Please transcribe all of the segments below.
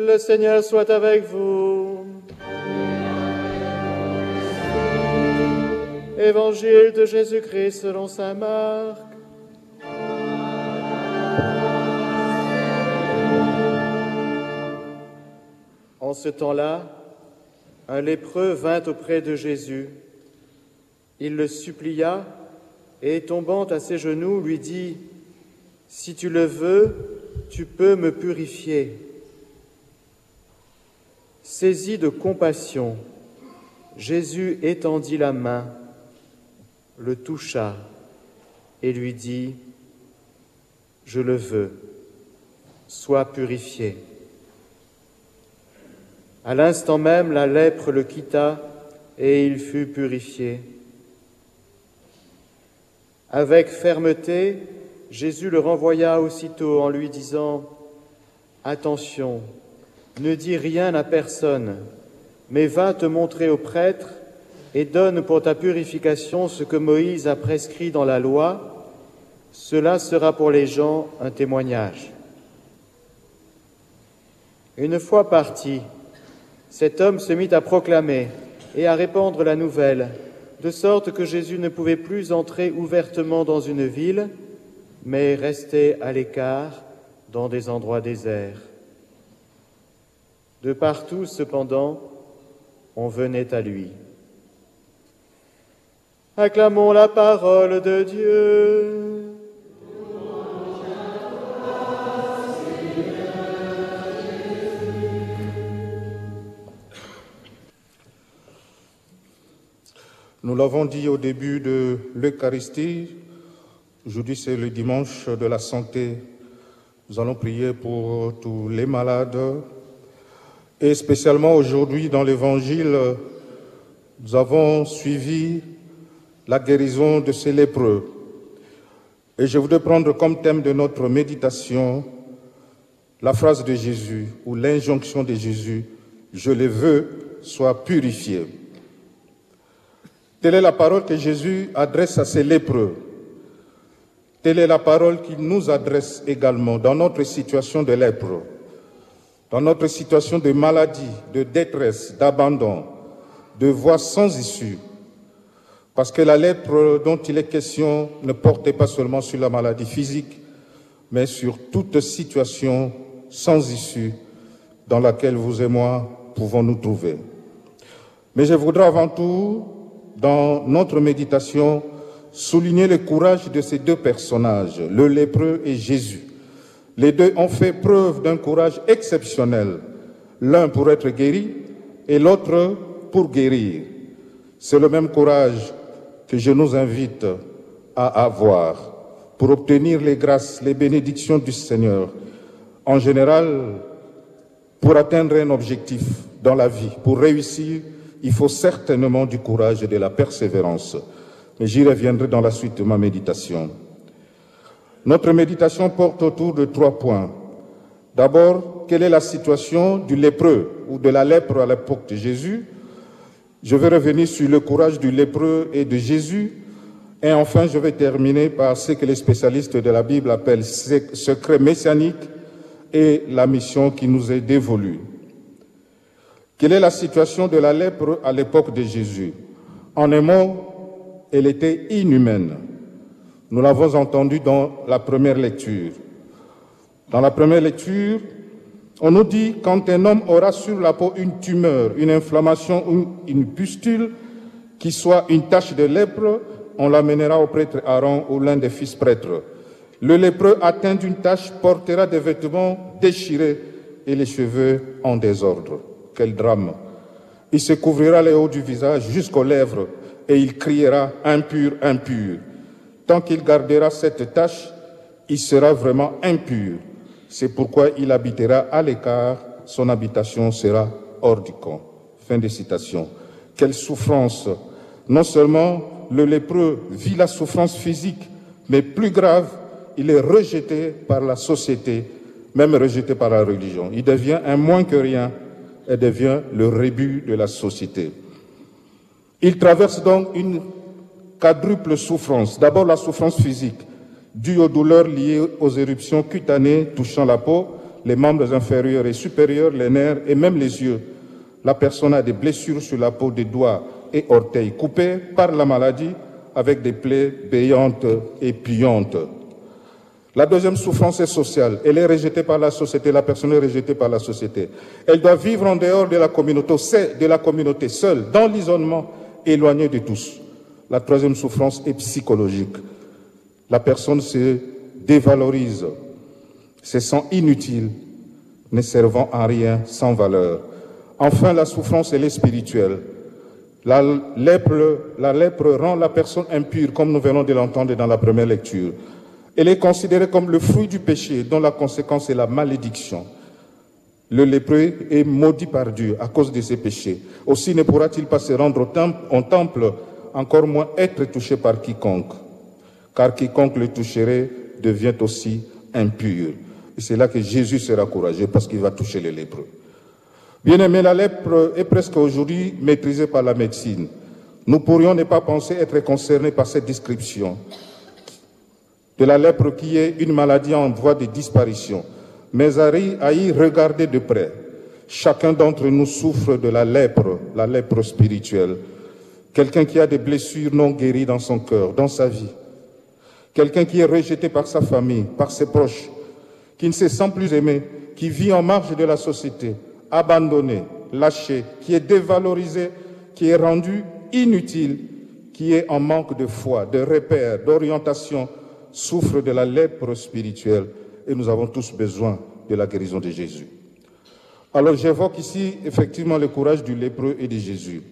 Le Seigneur soit avec vous. Évangile de Jésus-Christ selon saint Marc. En ce temps-là, un lépreux vint auprès de Jésus. Il le supplia et, tombant à ses genoux, lui dit, Si tu le veux, tu peux me purifier. Saisi de compassion, Jésus étendit la main, le toucha et lui dit, Je le veux, sois purifié. À l'instant même, la lèpre le quitta et il fut purifié. Avec fermeté, Jésus le renvoya aussitôt en lui disant, Attention, ne dis rien à personne, mais va te montrer au prêtre et donne pour ta purification ce que Moïse a prescrit dans la loi. Cela sera pour les gens un témoignage. Une fois parti, cet homme se mit à proclamer et à répandre la nouvelle, de sorte que Jésus ne pouvait plus entrer ouvertement dans une ville, mais restait à l'écart dans des endroits déserts. De partout, cependant, on venait à lui. Acclamons la parole de Dieu. Nous l'avons dit au début de l'Eucharistie, aujourd'hui c'est le dimanche de la santé. Nous allons prier pour tous les malades et spécialement aujourd'hui dans l'Évangile, nous avons suivi la guérison de ces lépreux. Et je voudrais prendre comme thème de notre méditation la phrase de Jésus ou l'injonction de Jésus, je les veux, soient purifiés. Telle est la parole que Jésus adresse à ces lépreux. Telle est la parole qu'il nous adresse également dans notre situation de lèpre, dans notre situation de maladie, de détresse, d'abandon, de voix sans issue. Parce que la lèpre dont il est question ne portait pas seulement sur la maladie physique, mais sur toute situation sans issue dans laquelle vous et moi pouvons nous trouver. Mais je voudrais avant tout dans notre méditation, souligner le courage de ces deux personnages, le lépreux et Jésus. Les deux ont fait preuve d'un courage exceptionnel, l'un pour être guéri et l'autre pour guérir. C'est le même courage que je nous invite à avoir pour obtenir les grâces, les bénédictions du Seigneur. En général, pour atteindre un objectif dans la vie, pour réussir, il faut certainement du courage et de la persévérance. Mais j'y reviendrai dans la suite de ma méditation. Notre méditation porte autour de trois points. D'abord, quelle est la situation du lépreux ou de la lèpre à l'époque de Jésus? Je vais revenir sur le courage du lépreux et de Jésus. Et enfin, je vais terminer par ce que les spécialistes de la Bible appellent secret messianique et la mission qui nous est dévolue. Quelle est la situation de la lèpre à l'époque de Jésus? En un mot, elle était inhumaine. Nous l'avons entendu dans la première lecture. Dans la première lecture, on nous dit quand un homme aura sur la peau une tumeur, une inflammation ou une pustule qui soit une tache de lèpre, on l'amènera au prêtre Aaron ou l'un des fils prêtres. Le lépreux atteint d'une tache portera des vêtements déchirés et les cheveux en désordre. Quel drame. Il se couvrira les hauts du visage jusqu'aux lèvres et il criera impur, impur. Tant qu'il gardera cette tâche, il sera vraiment impur. C'est pourquoi il habitera à l'écart, son habitation sera hors du camp. Fin de citation. Quelle souffrance. Non seulement le lépreux vit la souffrance physique, mais plus grave, il est rejeté par la société, même rejeté par la religion. Il devient un moins que rien et devient le rébut de la société. Il traverse donc une quadruple souffrance. D'abord la souffrance physique, due aux douleurs liées aux éruptions cutanées touchant la peau, les membres inférieurs et supérieurs, les nerfs et même les yeux. La personne a des blessures sur la peau des doigts et orteils coupés par la maladie avec des plaies béantes et puantes. La deuxième souffrance est sociale. Elle est rejetée par la société. La personne est rejetée par la société. Elle doit vivre en dehors de la communauté, de la communauté seule, dans l'isolement, éloignée de tous. La troisième souffrance est psychologique. La personne se dévalorise, se sent inutile, ne servant à rien, sans valeur. Enfin, la souffrance, est spirituelle. La lèpre, rend la personne impure, comme nous venons de l'entendre dans la première lecture. Elle est considérée comme le fruit du péché, dont la conséquence est la malédiction. Le lépreux est maudit par Dieu à cause de ses péchés. Aussi ne pourra-t-il pas se rendre au temple, encore moins être touché par quiconque. Car quiconque le toucherait devient aussi impur. Et c'est là que Jésus sera courageux parce qu'il va toucher les lépreux. Bien aimé, la lèpre est presque aujourd'hui maîtrisée par la médecine. Nous pourrions ne pas penser être concernés par cette description de la lèpre qui est une maladie en voie de disparition, mais à y regarder de près. Chacun d'entre nous souffre de la lèpre, la lèpre spirituelle. Quelqu'un qui a des blessures non guéries dans son cœur, dans sa vie. Quelqu'un qui est rejeté par sa famille, par ses proches, qui ne se sent plus aimé, qui vit en marge de la société, abandonné, lâché, qui est dévalorisé, qui est rendu inutile, qui est en manque de foi, de repères, d'orientation, souffre de la lèpre spirituelle et nous avons tous besoin de la guérison de Jésus. Alors j'évoque ici effectivement le courage du lépreux et de Jésus.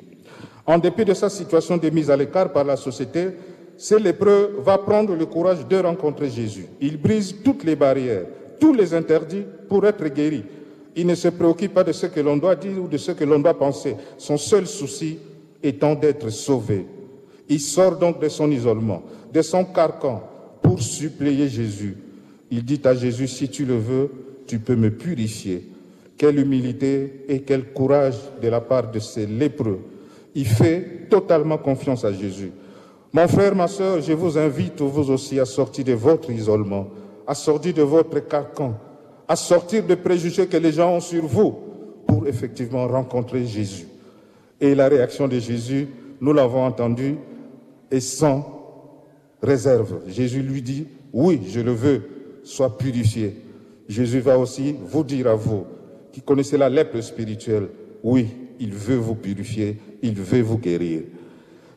En dépit de sa situation de mise à l'écart par la société, ce lépreux va prendre le courage de rencontrer Jésus. Il brise toutes les barrières, tous les interdits pour être guéri. Il ne se préoccupe pas de ce que l'on doit dire ou de ce que l'on doit penser. Son seul souci étant d'être sauvé. Il sort donc de son isolement, de son carcan, pour suppléer Jésus. Il dit à Jésus, si tu le veux, tu peux me purifier. Quelle humilité et quel courage de la part de ces lépreux. Il fait totalement confiance à Jésus. Mon frère, ma soeur, je vous invite, vous aussi, à sortir de votre isolement, à sortir de votre carcan, à sortir des préjugés que les gens ont sur vous pour effectivement rencontrer Jésus. Et la réaction de Jésus, nous l'avons entendu, est sans réserve. Jésus lui dit, oui, je le veux, sois purifié. Jésus va aussi vous dire à vous, qui connaissez la lèpre spirituelle, oui, il veut vous purifier, il veut vous guérir.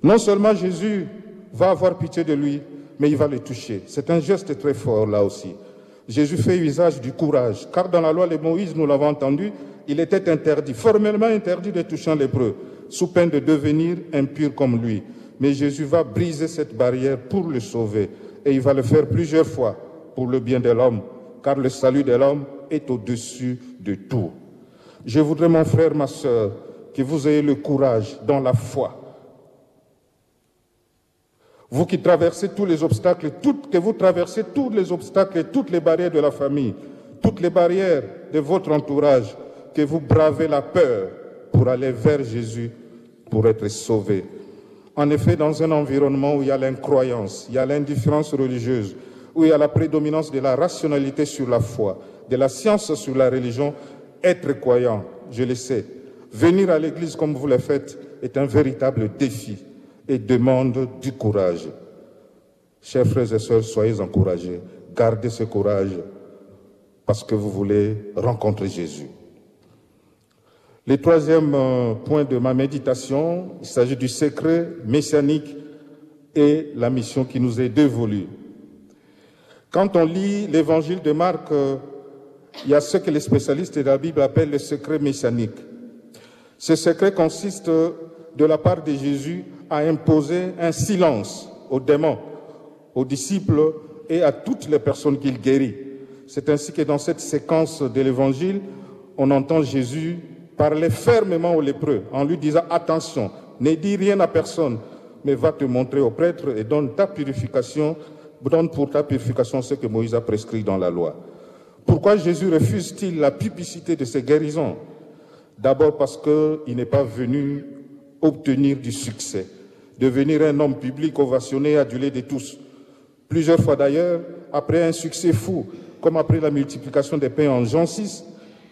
Non seulement Jésus va avoir pitié de lui, mais il va le toucher. C'est un geste très fort là aussi. Jésus fait usage du courage, car dans la loi de Moïse, nous l'avons entendu, il était interdit, formellement interdit de toucher un lépreux, sous peine de devenir impur comme lui mais Jésus va briser cette barrière pour le sauver. Et il va le faire plusieurs fois pour le bien de l'homme, car le salut de l'homme est au-dessus de tout. Je voudrais, mon frère, ma soeur, que vous ayez le courage dans la foi. Vous qui traversez tous les obstacles, que vous traversez tous les obstacles et toutes les barrières de la famille, toutes les barrières de votre entourage, que vous bravez la peur pour aller vers Jésus, pour être sauvé. En effet, dans un environnement où il y a l'incroyance, il y a l'indifférence religieuse, où il y a la prédominance de la rationalité sur la foi, de la science sur la religion, être croyant, je le sais, venir à l'église comme vous le faites est un véritable défi et demande du courage. Chers frères et sœurs, soyez encouragés, gardez ce courage parce que vous voulez rencontrer Jésus. Le troisième euh, point de ma méditation, il s'agit du secret messianique et la mission qui nous est dévolue. Quand on lit l'évangile de Marc, euh, il y a ce que les spécialistes de la Bible appellent le secret messianique. Ce secret consiste de la part de Jésus à imposer un silence aux démons, aux disciples et à toutes les personnes qu'il guérit. C'est ainsi que dans cette séquence de l'évangile, on entend Jésus parlait fermement aux lépreux en lui disant Attention, ne dis rien à personne, mais va te montrer au prêtre et donne ta purification, donne pour ta purification ce que Moïse a prescrit dans la loi. Pourquoi Jésus refuse-t-il la publicité de ses guérisons? D'abord parce qu'il n'est pas venu obtenir du succès, devenir un homme public ovationné, adulé de tous. Plusieurs fois d'ailleurs, après un succès fou, comme après la multiplication des pains en Jean 6,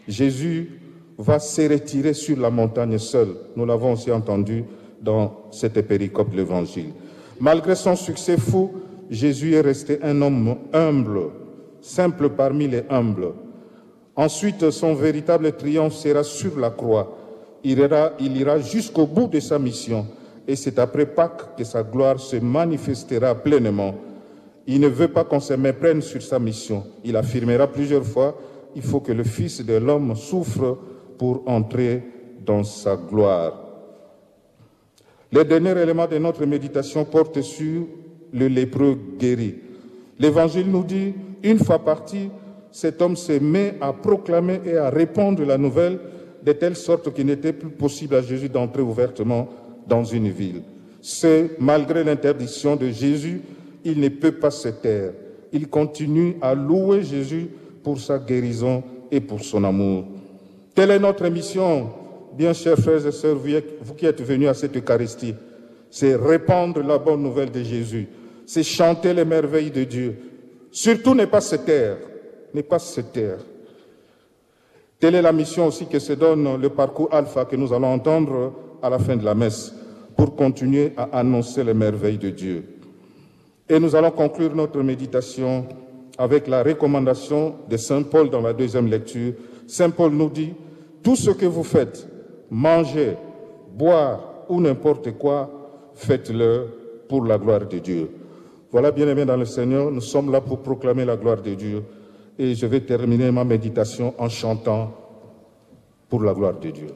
Jésus va se retirer sur la montagne seul. Nous l'avons aussi entendu dans cette péricope de l'Évangile. Malgré son succès fou, Jésus est resté un homme humble, simple parmi les humbles. Ensuite, son véritable triomphe sera sur la croix. Il ira, il ira jusqu'au bout de sa mission. Et c'est après Pâques que sa gloire se manifestera pleinement. Il ne veut pas qu'on se méprenne sur sa mission. Il affirmera plusieurs fois, il faut que le Fils de l'homme souffre pour entrer dans sa gloire. Le dernier élément de notre méditation porte sur le lépreux guéri. L'Évangile nous dit, une fois parti, cet homme se met à proclamer et à répondre la nouvelle de telle sorte qu'il n'était plus possible à Jésus d'entrer ouvertement dans une ville. C'est malgré l'interdiction de Jésus, il ne peut pas se taire. Il continue à louer Jésus pour sa guérison et pour son amour. Telle est notre mission, bien chers frères et sœurs, vous qui êtes venus à cette Eucharistie. C'est répandre la bonne nouvelle de Jésus. C'est chanter les merveilles de Dieu. Surtout ne pas se taire. Ne pas se taire. Telle est la mission aussi que se donne le parcours alpha que nous allons entendre à la fin de la messe pour continuer à annoncer les merveilles de Dieu. Et nous allons conclure notre méditation avec la recommandation de Saint Paul dans la deuxième lecture. Saint Paul nous dit, tout ce que vous faites, mangez, boire ou n'importe quoi, faites-le pour la gloire de Dieu. Voilà, bien aimé dans le Seigneur, nous sommes là pour proclamer la gloire de Dieu. Et je vais terminer ma méditation en chantant pour la gloire de Dieu.